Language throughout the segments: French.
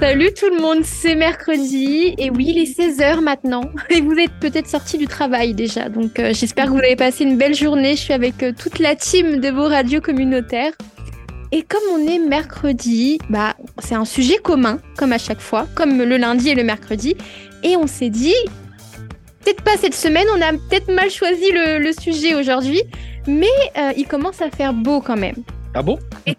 Salut tout le monde, c'est mercredi et oui, il est 16h maintenant et vous êtes peut-être sortis du travail déjà. Donc euh, j'espère que vous avez passé une belle journée. Je suis avec euh, toute la team de vos radios communautaires. Et comme on est mercredi, bah c'est un sujet commun comme à chaque fois, comme le lundi et le mercredi et on s'est dit peut-être pas cette semaine, on a peut-être mal choisi le, le sujet aujourd'hui, mais euh, il commence à faire beau quand même. Ah bon? Et-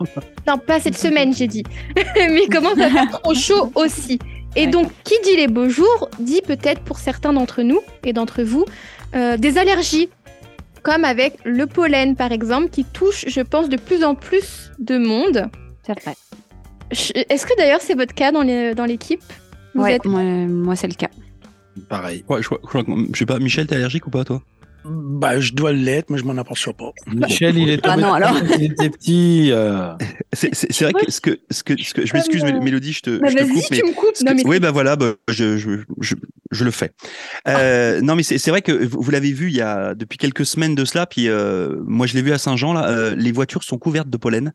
Non, pas cette semaine, j'ai dit. Mais il commence à faire trop chaud aussi? Et donc, qui dit les beaux jours, dit peut-être pour certains d'entre nous et d'entre vous, euh, des allergies. Comme avec le pollen, par exemple, qui touche, je pense, de plus en plus de monde. C'est vrai. Est-ce que d'ailleurs c'est votre cas dans l'équipe? Vous Ouais, êtes- moi, moi, c'est le cas. Pareil. Ouais, je, crois- je crois que- je sais pas, Michel, t'es allergique ou pas, toi? Ben, je dois l'être, mais je m'en aperçois pas. Michel, il est Ah tombé non, alors. il était petit. euh, C'est vrai que ce que, ce que, ce que je m'excuse, Comme, euh, Mélodie, je te, Bah, je te Vas-y, coupe, mais tu me coupes. Non, que- mais Oui, bah voilà, bah, je, je, je, je le fais. Euh, Non, mais c'est c'est vrai que vous, vous l'avez vu il y a depuis quelques semaines de cela, puis euh, moi je l'ai vu à Saint-Jean, là, euh, les voitures sont couvertes de pollen.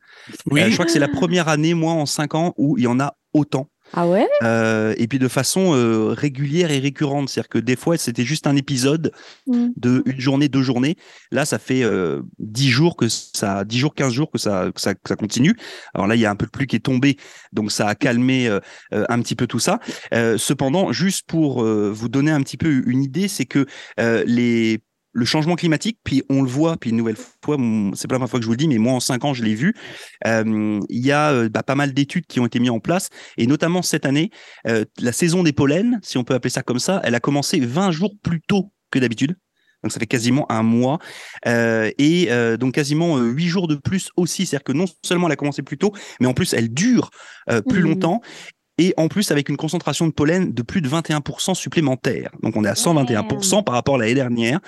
Oui. Euh, je crois que c'est la première année, moi, en cinq ans, où il y en a autant. Ah ouais? Euh, et puis de façon euh, régulière et récurrente. C'est-à-dire que des fois, c'était juste un épisode Mm. de une journée, deux journées. Là, ça fait euh, 10 jours que ça, 10 jours, 15 jours que ça, que ça, que ça continue. Alors là, il y a un peu de pluie qui est tombée, donc ça a calmé euh, un petit peu tout ça. Cependant, juste pour vous donner un petit peu une idée, c'est que les le changement climatique, puis on le voit, puis une nouvelle fois, c'est pas la première fois que je vous le dis, mais moi en cinq ans, je l'ai vu. euh, Il y a euh, bah, pas mal d'études qui ont été mises en place, et notamment cette année, euh, la saison des pollens, si on peut appeler ça comme ça, elle a commencé 20 jours plus tôt que d'habitude. Donc ça fait quasiment un mois Euh, et euh, donc quasiment euh, huit jours de plus aussi. C'est-à-dire que non seulement elle a commencé plus tôt, mais en plus elle dure plus Mhm. longtemps. Et en plus avec une concentration de pollen de plus de 21% supplémentaire. Donc on est à 121% par rapport à l'année dernière,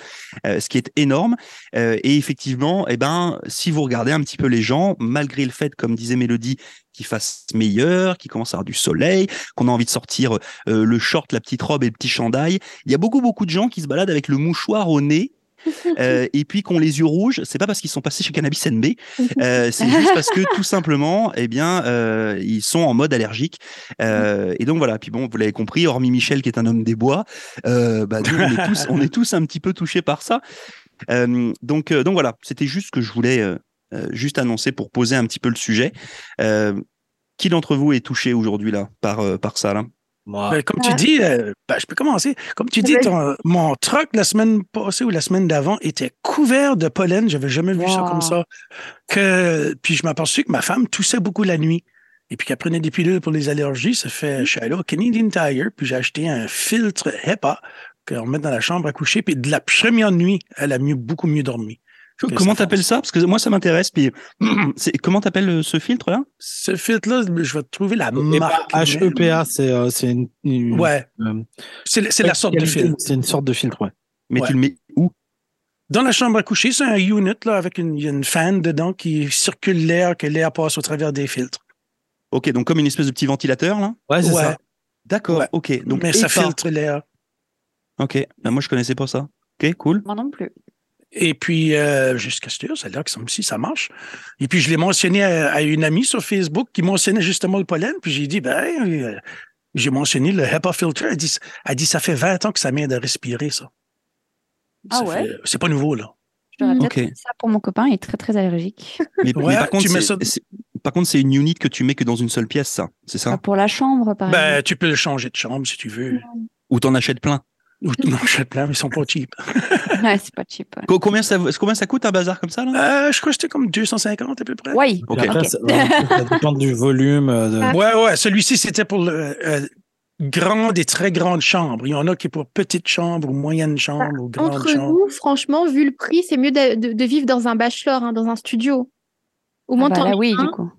euh, ce qui est énorme. Euh, et effectivement, eh ben, si vous regardez un petit peu les gens, malgré le fait, comme disait Mélodie, qu'il fasse meilleur, qu'il commence à avoir du soleil, qu'on a envie de sortir euh, le short, la petite robe et le petit chandail, il y a beaucoup beaucoup de gens qui se baladent avec le mouchoir au nez. euh, et puis qu'on les yeux rouges, c'est pas parce qu'ils sont passés chez Cannabis NB, euh, c'est juste parce que tout simplement, eh bien, euh, ils sont en mode allergique. Et donc voilà. Puis bon, vous l'avez compris, hormis Michel qui est un homme des bois, bah, on est tous, un petit peu touchés par ça. Donc, donc voilà, c'était juste ce que je voulais juste annoncer pour poser un petit peu le sujet. Qui d'entre vous est touché aujourd'hui là par par ça moi. Ben, comme Ouais. tu dis, euh, ben, je peux commencer. Comme tu dis, ton- mon truck la semaine passée ou la semaine d'avant était couvert de pollen. J'avais jamais vu ça comme ça. Que, puis je m'aperçus que ma femme toussait beaucoup la nuit. Et puis qu'elle prenait des pilules pour les allergies. Ça fait, je suis allé au Canadian Tire, puis j'ai acheté un filtre HEPA qu'on met dans la chambre à coucher. Puis de la première nuit, elle a mieux, beaucoup mieux dormi. Comment t'appelles ça? Parce que moi ça m'intéresse. Puis c'est comment t'appelles euh, ce filtre là Ce filtre-là, je vais trouver la marque. HEPA, c'est euh, c'est une, une- Ouais, euh, c'est c'est la sorte de filtre. C'est une sorte de filtre, ouais. Mais Ouais. tu le mets où? Dans la chambre à coucher, c'est un unit là, avec une, une fan dedans qui circule l'air, que l'air passe au travers des filtres. Ok, donc comme une espèce de petit ventilateur là? Ouais, c'est Ouais. ça. D'accord. Ouais. Ok. Donc mais ça filtre l'air. Ok. Ben, moi je connaissais pas ça. Ok, cool. Moi non plus. Et puis, euh, jusqu'à ce que ça a l'air que ça, si ça marche. Et puis, je l'ai mentionné à, à une amie sur Facebook qui mentionnait justement le pollen. Puis, j'ai dit, ben, euh, j'ai mentionné le HEPA filter. Elle dit, elle dit, ça fait 20 ans que ça m'aide à respirer, ça. Ah Ça ouais? fait- C'est pas nouveau, là. Je devrais Mm. peut-être Ok. faire ça pour mon copain, il est très très allergique. Mais, par contre, tu mets c'est- ça- c'est- par contre, c'est une unit que tu mets que dans une seule pièce, ça. C'est Ah, ça pour la chambre, par Ben, exemple. tu peux le changer de chambre si tu veux. Ou t'en achètes plein. Ou non, je plein, mais ils sont pas cheap. Ouais, c'est pas cheap. ouais. Co- Combien ça, combien ça coûte un bazar comme ça là? Euh, je crois que c'était comme 250 à peu près. Oui. Ok. Puis après, Ok. ça, dépend du volume. euh, de- Ah. Ouais, ouais. Celui-ci, c'était pour le, euh, grande et très grande chambre. Il y en a qui est pour petite chambre ou moyenne chambre ou grande Entre chambre. nous, franchement, vu le prix, c'est mieux de, de- de vivre dans un bachelor, hein, dans un studio. Au Ah moins, bah t'en là, oui, un, du coup.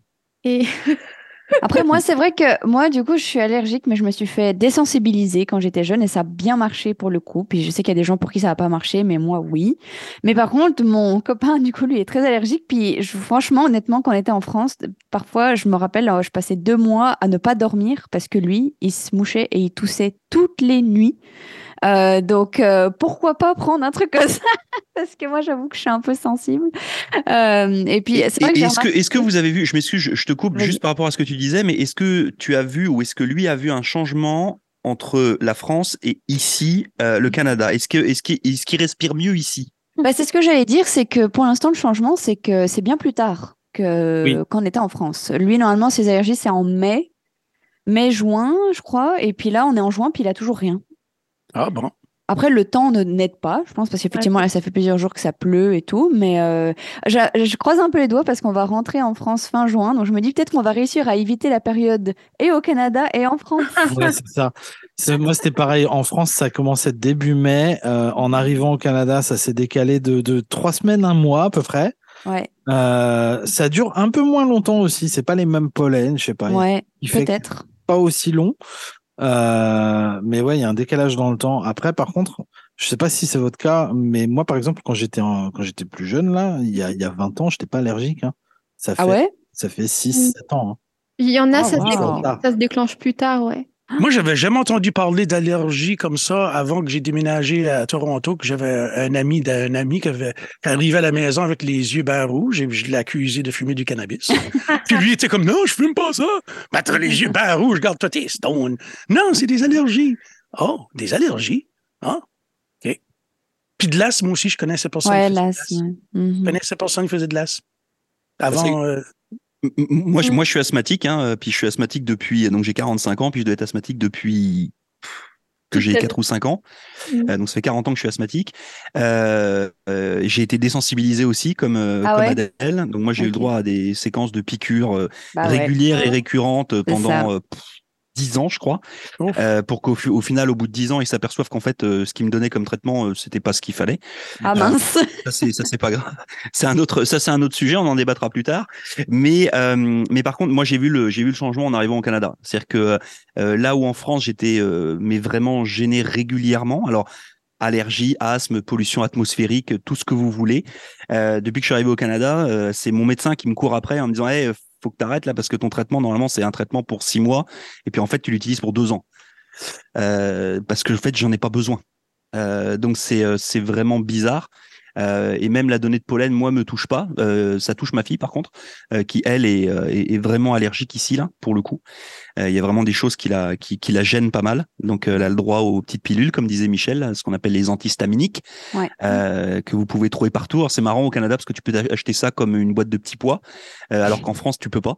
Et Après, moi, c'est vrai que moi, du coup, je suis allergique, mais je me suis fait désensibiliser quand j'étais jeune et ça a bien marché pour le coup. Puis je sais qu'il y a des gens pour qui ça n'a pas marché, mais moi, oui. Mais par contre, mon copain, du coup, lui est très allergique. Puis franchement, honnêtement, quand on était en France, parfois, je me rappelle, euh, je passais deux mois à ne pas dormir parce que lui, il se mouchait et il toussait toutes les nuits. Euh, donc euh, pourquoi pas prendre un truc comme ça? Parce que moi, j'avoue que je suis un peu sensible. Euh, et puis, c'est vrai que est-ce que, est-ce que vous avez vu, je m'excuse, je, je te coupe Vas-y. juste par rapport à ce que tu disais, mais est-ce que tu as vu ou est-ce que lui a vu un changement entre la France et ici, euh, le Canada? Est-ce que est-ce qu'il est-ce qu'il respire mieux ici? Bah, c'est ce que j'allais dire, c'est que pour l'instant, le changement, c'est que c'est bien plus tard que Oui. qu'on était en France. Lui, normalement, ses allergies, c'est en mai, mai-juin, je crois. Et puis là, on est en juin, puis il a toujours rien. Ah bon. Après, le temps ne n'aide pas, je pense, parce qu'effectivement, là, ça fait plusieurs jours que ça pleut et tout. Mais euh, je, je croise un peu les doigts parce qu'on va rentrer en France fin juin. Donc, je me dis peut-être qu'on va réussir à éviter la période et au Canada et en France. Ouais, c'est ça. C'est- Moi, c'était pareil. En France, ça commençait début mai. Euh, en arrivant au Canada, ça s'est décalé de, de trois semaines, un mois à peu près. Ouais, Euh, ça dure un peu moins longtemps aussi. C'est pas les mêmes pollens, je sais pas. ouais, Il peut-être. pas aussi long. Euh, mais ouais, il y a un décalage dans le temps. Après, par contre, je sais pas si c'est votre cas, mais moi, par exemple, quand j'étais en- quand j'étais plus jeune là, il y a, il y a 20 ans, j'étais pas allergique. hein. Ça fait Ah ouais? ça fait 6 7 ans. hein. Il y en a, Ah, ça, se wow. ça se déclenche plus tard, ouais. Moi, j'avais jamais entendu parler d'allergie comme ça avant que j'ai déménagé à Toronto, que j'avais un ami d'un ami qui avait qui arrivait à la maison avec les yeux bien rouges et je l'ai accusé de fumer du cannabis. Puis lui était comme non, je fume pas ça. Ben, t'as les yeux bien rouges, garde-toi tes stones. Non, c'est des allergies. Oh, des allergies. Ah, OK. Puis de l'asthme aussi, je connaissais personne. Ouais, qui faisait de l'asthme. Je Mhm. connaissais personne qui faisait de l'asthme. Avant, euh, M- m- Moi, je, Mm. moi, je suis asthmatique, hein, euh, puis je suis asthmatique depuis, donc j'ai 45 ans, puis je dois être asthmatique depuis que j'ai ta 4 ou 5 ans. Mm. Euh, donc ça fait 40 ans que je suis asthmatique. Euh, euh, j'ai été désensibilisé aussi comme, euh, Ah comme ouais? Adèle. Donc moi j'ai eu le droit à des séquences de piqûres euh, Bah ouais. régulières et récurrentes pendant 10 ans, je crois, euh, pour qu'au au final, au bout de 10 ans, ils s'aperçoivent qu'en fait, euh, ce qu'ils me donnaient comme traitement, euh, c'était pas ce qu'il fallait. Ah mince. ça c'est pas grave. C'est un autre ça c'est un autre sujet, on en débattra plus tard. Mais mais par contre, moi j'ai vu le j'ai vu le changement en arrivant au Canada. C'est-à-dire que là où en France j'étais mais vraiment gêné régulièrement. Alors allergie, asthme, pollution atmosphérique, tout ce que vous voulez. Euh, depuis que je suis arrivé au Canada, euh, c'est mon médecin qui me court après en me disant hey, faut que tu arrêtes là parce que ton traitement normalement c'est un traitement pour six mois et puis en fait tu l'utilises pour deux ans Euh, parce que en fait j'en ai pas besoin. Euh, donc c'est euh, c'est vraiment bizarre. Euh, et même la donnée de pollen, moi, me touche pas. Euh, ça touche ma fille, par contre, euh, qui elle est, euh, est, est vraiment allergique ici là, pour le coup. Euh, Il y a vraiment des choses qui la, qui, qui la gênent pas mal. Donc, elle a le droit aux petites pilules, comme disait Michel, ce qu'on appelle les antihistaminiques, Ouais. euh, que vous pouvez trouver partout. C'est marrant au Canada parce que tu peux acheter ça comme une boîte de petits pois, euh, alors qu'en France, tu peux pas.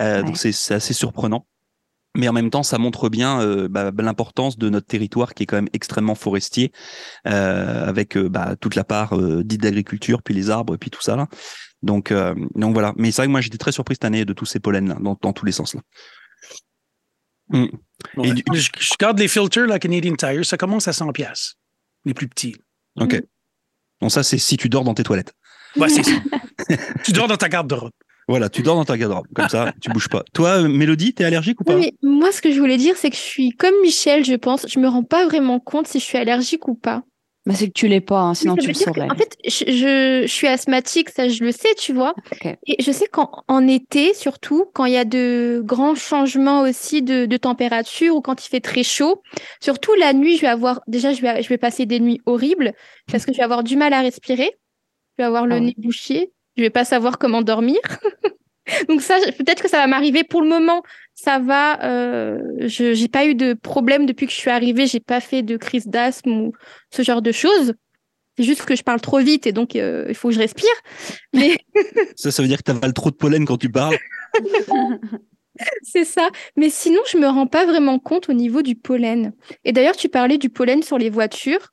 Euh, Ouais. Donc, c'est c'est assez surprenant. Mais en même temps, ça montre bien euh, bah, l'importance de notre territoire qui est quand même extrêmement forestier, euh, avec euh, bah, toute la part dite d'agriculture, puis les arbres, puis tout ça là. Donc, donc voilà. Mais c'est vrai que moi j'étais très surpris cette année de tous ces pollens là, dans, dans tous les sens là. ouais. Et du- je, je garde les filters, la Canadian Tire, ça commence à 100 pièces les plus petits. Ok. Bon ça c'est si tu dors dans tes toilettes. Ouais, c'est ça. tu dors dans ta garde-robe. Voilà, tu dors dans ta garde-robe, comme ça tu bouges pas. Toi, euh, Mélodie, t'es allergique ou pas? Oui, mais moi, ce que je voulais dire, c'est que je suis comme Michel, je pense. Je me rends pas vraiment compte si je suis allergique ou pas. Bah, c'est que tu l'es pas, hein, sinon tu le saurais. en fait, je, je, je suis asthmatique, ça je le sais, tu vois. Et je sais qu'en en été, surtout, quand il y a de grands changements aussi de, de température ou quand il fait très chaud, surtout la nuit, je vais avoir, déjà, je vais, je vais passer des nuits horribles parce que je vais avoir du mal à respirer. Je vais avoir le Ah ouais. nez bouché. Je vais pas savoir comment dormir. Donc ça, peut-être que ça va m'arriver pour le moment. Ça va. Euh, je j'ai pas eu de problème depuis que je suis arrivée. J'ai pas fait de crise d'asthme ou ce genre de choses. C'est juste que je parle trop vite et donc euh, il faut que je respire. Mais Ça, ça veut dire que t'avales trop de pollen quand tu parles. c'est ça. Mais sinon, je me rends pas vraiment compte au niveau du pollen. Et d'ailleurs, tu parlais du pollen sur les voitures.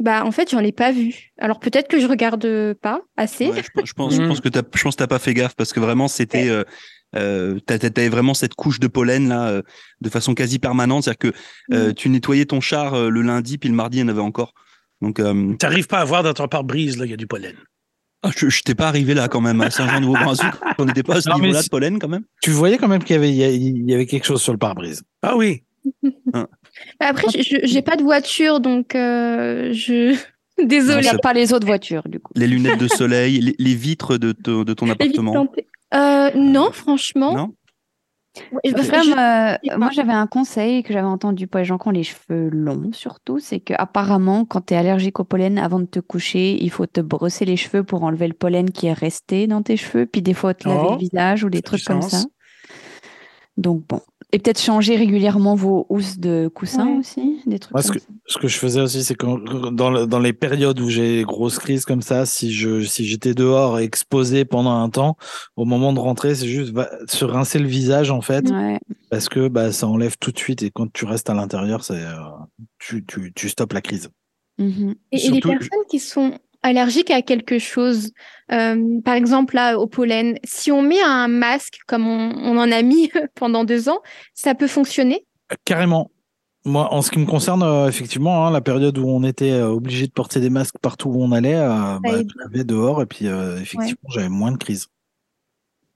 Bah, en fait, j'en ai pas vu. Alors peut-être que je regarde pas assez. Ouais, je, pense- je pense, je Mm. pense que t'as, je pense que t'as pas fait gaffe parce que vraiment c'était, euh, euh, t'avais vraiment cette couche de pollen là, euh, de façon quasi permanente, c'est-à-dire que euh, tu nettoyais ton char euh, le lundi puis le mardi il y en avait encore. Donc euh, T'arrives pas à voir dans ton pare-brise, là, il y a du pollen. ah, je, je t'ai pas arrivé là quand même à Saint-Jean-de-Vaubranzuc, on n'était pas à ce niveau-là de pollen quand même. Tu voyais quand même qu'il y avait, il y quelque chose sur le pare-brise. Ah oui. Après, je- j'ai pas de voiture, donc euh, je. Désolée. Regarde pas les autres voitures, du coup. Les lunettes de soleil, les, les vitres de, te- de ton appartement. Euh, non, franchement. Non? Ouais, je- euh, moi, j'avais un conseil que j'avais entendu pour les gens qui ont les cheveux longs, surtout, c'est que apparemment, quand tu es allergique au pollen, avant de te coucher, il faut te brosser les cheveux pour enlever le pollen qui est resté dans tes cheveux, puis des fois te laver Oh, le visage ou des trucs comme sens. ça. Donc bon. Et peut-être changer régulièrement vos housses de coussin Ouais. aussi, des trucs Moi, ce que, ça. ce que je faisais aussi, c'est que dans, le- dans les périodes où j'ai des grosses crises comme ça, si je si j'étais dehors exposé pendant un temps, au moment de rentrer, c'est juste va- se rincer le visage en fait, Ouais. parce que bah, ça enlève tout de suite et quand tu restes à l'intérieur, c'est euh, tu, tu, tu stoppes la crise. Mhm. Et, et les personnes qui sont allergiques à quelque chose, euh, par exemple là au pollen, si on met un masque comme on, on en a mis pendant deux ans, ça peut fonctionner? Carrément. Moi, en ce qui me concerne, euh, effectivement, hein, la période où on était euh, obligé de porter des masques partout où on allait, euh, bah, l'avais dehors et puis effectivement, j'avais moins de crises.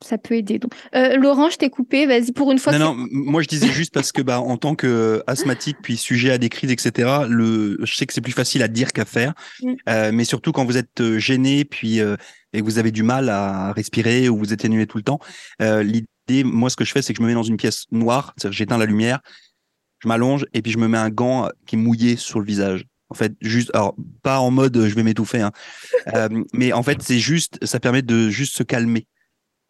Ça peut aider. Donc, Euh, Laurent, je t'ai coupé. Vas-y pour une fois. Non, que- non, moi je disais juste parce que bah, en tant que asthmatique puis sujet à des crises, etc., le, je sais que c'est plus facile à dire qu'à faire, Mm. Euh, mais surtout quand vous êtes euh, gêné puis euh, et que vous avez du mal à respirer ou vous éternuez tout le temps, euh, l'idée, moi ce que je fais, c'est que je me mets dans une pièce noire, j'éteins la lumière, je m'allonge et puis je me mets un gant qui est mouillé sur le visage. En fait, juste, alors pas en mode euh, je vais m'étouffer, hein, Euh, mais en fait c'est juste, ça permet de juste se calmer.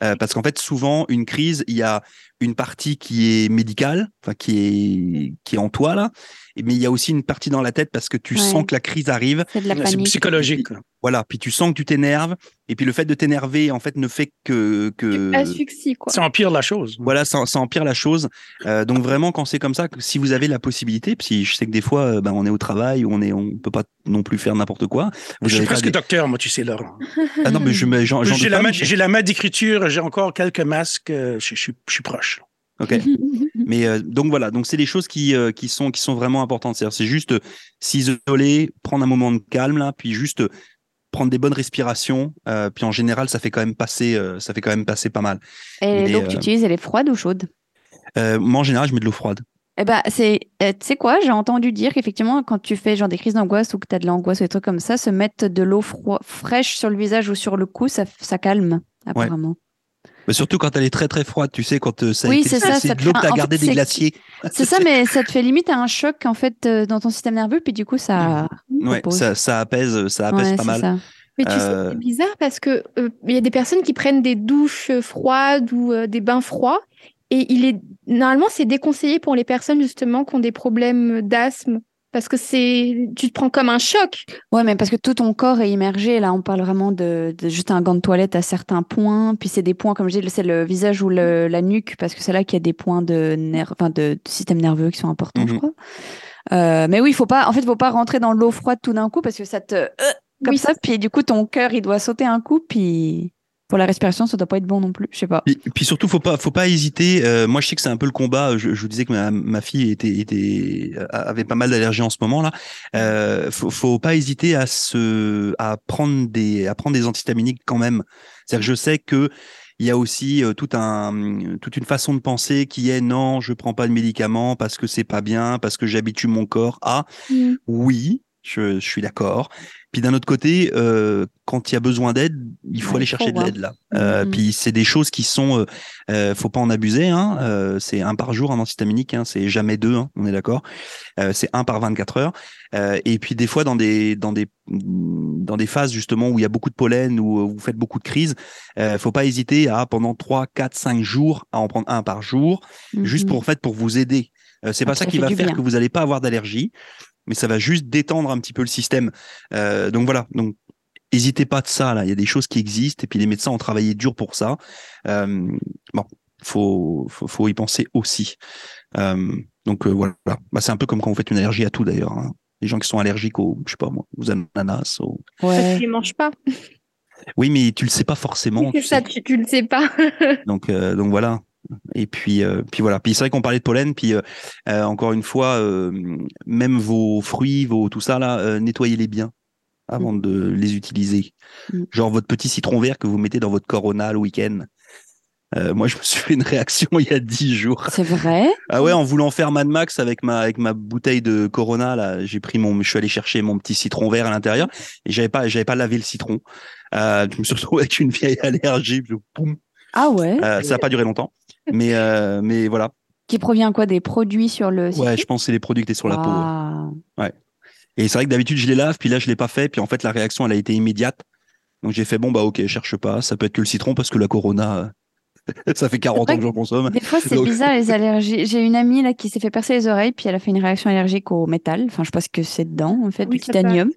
Euh, parce qu'en fait, souvent, une crise, il y a une partie qui est médicale, enfin qui est qui est en toi là, mais il y a aussi une partie dans la tête parce que tu Ouais. sens que la crise arrive. C'est de la panique. psychologique. Là. Voilà, puis tu sens que tu t'énerves, et puis le fait de t'énerver, en fait, ne fait que que Tu asphyxies, quoi. Ça empire la chose. voilà, ça, ça empire la chose. Euh, donc vraiment, quand c'est comme ça, que si vous avez la possibilité, puis je sais que des fois, euh, ben, on est au travail, on est, on peut pas non plus faire n'importe quoi. Vous Je suis presque des- docteur, moi, tu sais, Laurent. Ah non, mais je, J'ai la, main- mais je- j'ai la main d'écriture, j'ai encore quelques masques, euh, je, je suis- je suis proche. Ok. Mais euh, donc voilà, donc c'est des choses qui euh, qui sont qui sont vraiment importantes. C'est-à-dire, c'est juste euh, s'isoler, prendre un moment de calme là, puis juste prendre des bonnes respirations. euh, puis en général, ça fait quand même passer, euh, ça fait quand même passer pas mal. Et Mais, l'eau que tu euh, utilises, elle est froide ou chaude moi, en général, je mets de l'eau froide. Eh ben, c'est, tu sais quoi, j'ai entendu dire qu'effectivement, quand tu fais genre des crises d'angoisse ou que tu as de l'angoisse ou des trucs comme ça, se mettre de l'eau fraîche sur le visage ou sur le cou, ça, ça calme, apparemment. Mais surtout quand elle est très très froide, tu sais, quand euh, ça Oui, c'est ça, ça de l'eau que t'as gardé fait, des glaciers. C'est ça, mais ça te fait limite un choc en fait euh, dans ton système nerveux, puis du coup, ça Ouais, ça, ça apaise, ça apaise Ouais, pas mal. ça. Mais tu sais, Euh, c'est bizarre parce que euh, il y a des personnes qui prennent des douches froides ou euh, des bains froids. Et il est normalement c'est déconseillé pour les personnes justement qui ont des problèmes d'asthme parce que c'est tu te prends comme un choc. Ouais, mais parce que tout ton corps est immergé. Là, on parle vraiment de, de juste un gant de toilette à certains points. Puis c'est des points, comme je dis, c'est le visage ou le- la nuque, parce que c'est là qu'il y a des points de, nerf, enfin de, de système nerveux qui sont importants, je Mhm. crois. Euh, mais oui, il faut pas, en fait, faut pas rentrer dans l'eau froide tout d'un coup parce que ça te, euh, comme Oui, ça, puis du coup, ton cœur, il doit sauter un coup, puis pour la respiration, ça doit pas être bon non plus. Je sais pas. Puis, puis surtout, faut pas, faut pas hésiter. Euh, moi, je sais que c'est un peu le combat. Je, je vous disais que ma, ma fille était, était, avait pas mal d'allergies en ce moment là. Euh, faut, faut pas hésiter à se, à prendre des, à prendre des antihistaminiques quand même. C'est-à-dire que je sais que il y a aussi euh, tout un, toute une façon de penser qui est non, je prends pas de médicaments parce que c'est pas bien, parce que j'habitue mon corps à. Oui, je, je suis d'accord. Puis d'un autre côté, euh, quand il y a besoin d'aide, il faut Ouais, aller chercher de ouais. l'aide là. Euh, Mhm. Puis c'est des choses qui sont, euh, euh, faut pas en abuser. Hein. C'est un par jour un antihistaminique, hein. c'est jamais deux. Hein, on est d'accord. C'est un par 24 heures. Et puis des fois dans des dans des dans des phases justement où il y a beaucoup de pollen où vous faites beaucoup de crises, faut pas hésiter à pendant 3, 4, 5 jours à en prendre un par jour, juste Mhm. pour en fait pour vous aider. C'est pas ça qui va faire bien. que vous allez pas avoir d'allergie, mais ça va juste détendre un petit peu le système. Euh, donc voilà. Donc N'hésitez pas de ça là. Il y a des choses qui existent et puis les médecins ont travaillé dur pour ça. Euh, bon, faut, faut faut y penser aussi. Euh, donc euh, voilà. Bah, c'est un peu comme quand vous faites une allergie à tout d'ailleurs. hein. Les gens qui sont allergiques aux, je sais pas moi, aux ananas. aux- Parce Ouais. qu'ils les mangent pas. Oui, mais tu le sais pas forcément. C'est tu ça, sais. tu, tu le sais pas. Donc, euh, donc voilà. Et puis, euh, puis voilà. Puis c'est vrai qu'on parlait de pollen. Puis euh, euh, encore une fois, euh, même vos fruits, vos tout ça là, euh, nettoyez-les bien avant de les utiliser. Mm. Genre votre petit citron vert que vous mettez dans votre Corona le week-end. Euh, moi, je me suis fait une réaction il y a dix jours. C'est vrai? Ah ouais, en voulant faire Mad Max avec ma avec ma bouteille de Corona là, j'ai pris mon, je suis allé chercher mon petit citron vert à l'intérieur et j'avais pas j'avais pas lavé le citron. Euh, je me suis retrouvé avec une vieille allergie. Je, boum, Ah ouais? Euh, ça n'a pas duré longtemps, mais euh, mais voilà. Qui provient quoi Des produits sur le Ouais, je pense que c'est les produits que t'es sur la peau. ouais. Et c'est vrai que d'habitude je les lave, puis là je l'ai pas fait, puis en fait la réaction elle a été immédiate. Donc j'ai fait bon bah ok, cherche pas, ça peut être que le citron parce que la Corona, euh, ça fait 40 ans que j'en consomme. Des fois, c'est Donc- bizarre les allergies. J'ai une amie là qui s'est fait percer les oreilles, puis elle a fait une réaction allergique au métal. Enfin, je pense que c'est dedans, en fait, Oui, du titanium.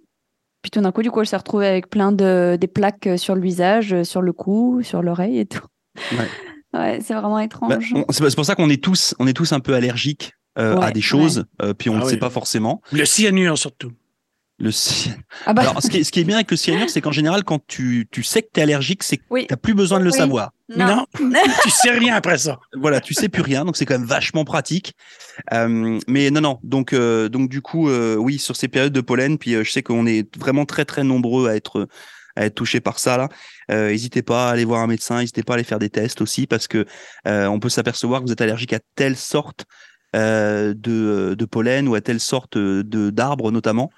Puis tout d'un coup, du coup, elle s'est retrouvée avec plein de des plaques euh, sur le visage, sur le cou, sur l'oreille et tout. Ouais. Ouais, c'est vraiment Bah, étrange. c'est pour ça qu'on est tous, on est tous un peu allergiques euh, à des choses, euh, puis on Ah ne oui. sait pas forcément. Le cyanure, surtout. Le cyan- Ah bah, Alors, ce qui, est, ce qui est bien avec le cyanure, c'est qu'en général, quand tu, tu sais que tu es allergique, c'est que Oui. tu plus besoin de le Oui. savoir. Non. tu sais rien après ça. Voilà, tu sais plus rien, donc c'est quand même vachement pratique. Euh, mais non, non, donc, euh, donc du coup, euh, oui, sur ces périodes de pollen, puis euh, je sais qu'on est vraiment très, très nombreux à être à être touchés par ça là. Euh, n'hésitez pas à aller voir un médecin, n'hésitez pas à aller faire des tests aussi parce que euh, on peut s'apercevoir que vous êtes allergique à telle sorte euh, de, de pollen ou à telle sorte de d'arbres notamment.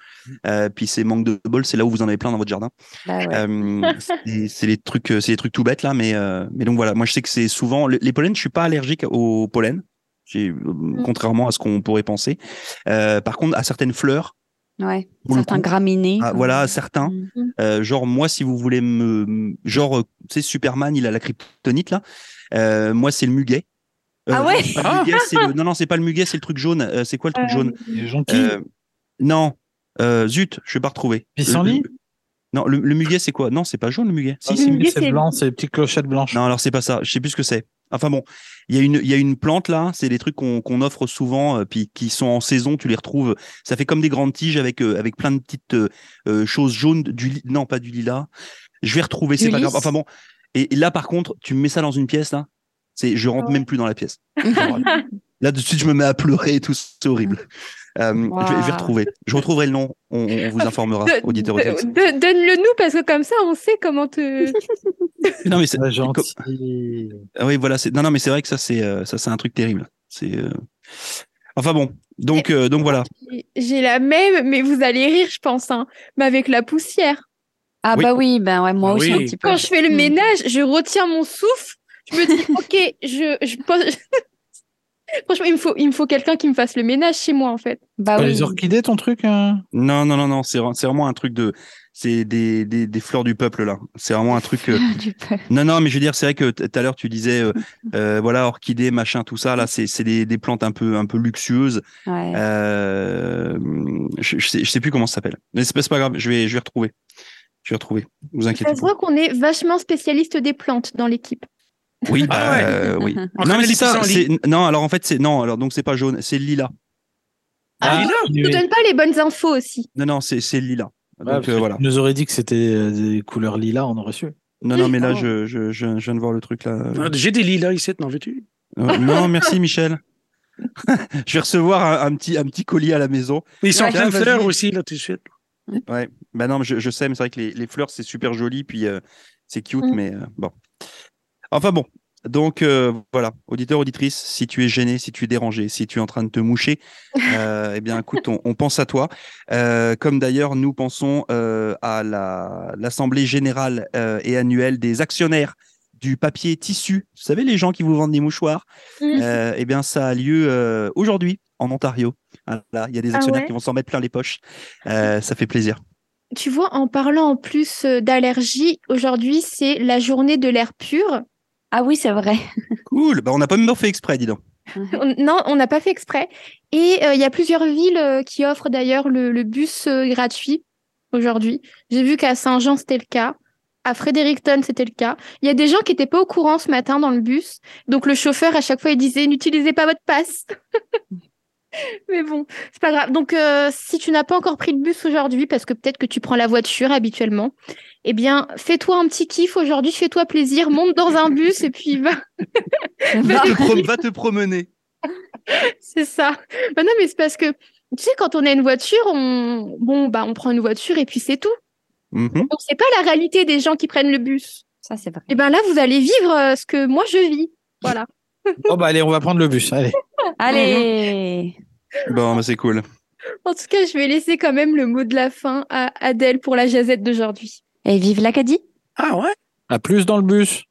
Euh, puis c'est manque de bol, c'est là où vous en avez plein dans votre jardin. bah ouais. Euh, c'est- les trucs, c'est les trucs tout bêtes là, mais euh, mais donc voilà. Moi, je sais que c'est souvent les les pollens. Je suis pas allergique au pollen, euh, contrairement à ce qu'on pourrait penser. Euh, par contre, à certaines fleurs, ouais. Certains coup. graminées. ah, voilà, certains. Mm. euh, genre moi, si vous voulez me, genre, euh, tu sais, Superman, il a la kryptonite là. Euh, moi, c'est le muguet. Ah non, ouais? c'est pas le muguet, c'est le- Non, non, c'est pas le muguet, c'est le truc jaune. Euh, c'est quoi le truc jaune? Les jonquilles. Euh, Non, euh, zut, je vais pas retrouver. Pissenlit Non, le, le muguet, c'est quoi? Non, c'est pas jaune le muguet. Si, Ah, c'est le muguet, c'est c'est- blanc, c'est les petites clochettes blanches. Non, alors c'est pas ça. Je sais plus ce que c'est. Enfin bon, il y a une, y a une plante là. C'est des trucs qu'on offre souvent, euh, puis qui sont en saison. Tu les retrouves. Ça fait comme des grandes tiges avec euh, avec plein de petites euh, choses jaunes. Du non, pas du lilas. Je vais retrouver. C'est pas grave. Enfin bon. Et, et là, par contre, tu me mets ça dans une pièce là. C'est, je rentre Ouais. même plus dans la pièce. là, de suite, je me mets à pleurer et tout. C'est horrible. Euh, je, vais, je vais Waouh. retrouver. Je retrouverai le nom. On, on vous informera, auditeur Donne-le nous parce que comme ça, on sait comment te. Non mais c'est, gentil. Ah oui, voilà. Non, non, mais c'est vrai que ça, c'est euh, ça, c'est un truc terrible. C'est. euh, Enfin bon. Donc, euh, donc voilà. J'ai la même, mais vous allez rire, je pense, hein. Mais avec la poussière. Ah Oui. bah oui, ben ouais, moi Ah aussi oui. un petit peu. Quand je fais le Mm. ménage, je retiens mon souffle. Je me dis, ok, je, je pose. Franchement, il me faut, il me faut quelqu'un qui me fasse le ménage chez moi, en fait. Bah oui. Les orchidées, ton truc hein Non, non, non, non. C'est vra- c'est vraiment un truc de. C'est des, des, des fleurs du peuple là. C'est vraiment un truc. euh. Non, non, mais je veux dire, c'est vrai que tout à l'heure tu disais, euh, euh, voilà, orchidées, machin, tout ça. Là, c'est c'est des, des plantes un peu un peu luxueuses. Ouais. Euh, je, je sais, je sais plus comment ça s'appelle. Mais c'est pas, grave. Je vais je vais retrouver. Je vais retrouver. Vous inquiétez Ça pas. voit qu'on est vachement spécialiste des plantes dans l'équipe. Oui, Ah bah, ouais. euh, oui. On Non, mais c'est ça. Non, alors en fait, c'est non. Alors donc c'est pas jaune, c'est le lilas. Ah, Je vous donne pas les bonnes infos aussi. Non, non, c'est. Ouais, Donc euh, voilà. Nous aurais dit que c'était euh, des couleurs lilas, on aurait su. Non, non, mais là, Oh. je, je, je, je viens de voir le truc là. Ah, J'ai des lilas ici, n'en veux-tu? Euh, non, merci Michel. je vais recevoir un, un petit, un petit colis à la maison. Ils sont Ouais, plein de fleurs aussi, là, tout de suite. Ouais. Bah non, mais je, je sais, mais c'est vrai que les, les fleurs c'est super joli, puis euh, c'est cute, Mm. mais euh, bon. Enfin bon. Donc euh, voilà, auditeur, auditrice, si tu es gêné, si tu es dérangé, si tu es en train de te moucher, euh, eh bien écoute, on, on pense à toi. Euh, comme d'ailleurs nous pensons à la l'assemblée générale et annuelle des actionnaires du papier tissu. Vous savez les gens qui vous vendent des mouchoirs. Eh bien ça a lieu aujourd'hui en Ontario. Voilà, il y a des Ah actionnaires ouais? qui vont s'en mettre plein les poches. Ça fait plaisir. Tu vois, en parlant en plus d'allergie, aujourd'hui, c'est la journée de l'air pur. Ah oui, c'est vrai. Cool. Bah, on n'a pas même fait exprès, dis donc. On- Non, on n'a pas fait exprès. Et euh, il y a plusieurs villes euh, qui offrent d'ailleurs le, le bus euh, gratuit aujourd'hui. J'ai vu qu'à Saint-Jean, c'était le cas. À Fredericton, c'était le cas. Il y a des gens qui n'étaient pas au courant ce matin dans le bus. Donc le chauffeur, à chaque fois, il disait n'utilisez pas votre passe. Mais bon, c'est pas grave. Donc euh, si tu n'as pas encore pris le bus aujourd'hui, parce que peut-être que tu prends la voiture habituellement, eh bien, fais-toi un petit kiff aujourd'hui, fais-toi plaisir, monte dans un bus et puis va. Va. te prom- va te promener. C'est ça. Bah non, mais c'est parce que, tu sais, quand on a une voiture, on, bon, bah, on prend une voiture et puis c'est tout. Donc, c'est pas la réalité des gens qui prennent le bus. Ça, c'est vrai. Et ben là, vous allez vivre euh, ce que moi je vis. Voilà. Oh bah allez, on va prendre le bus. Allez. Allez. Bon, bah, c'est cool. En tout cas, je vais laisser quand même le mot de la fin à Adèle pour la jazette d'aujourd'hui. Et vive l'Acadie. Ah ouais? À plus dans le bus.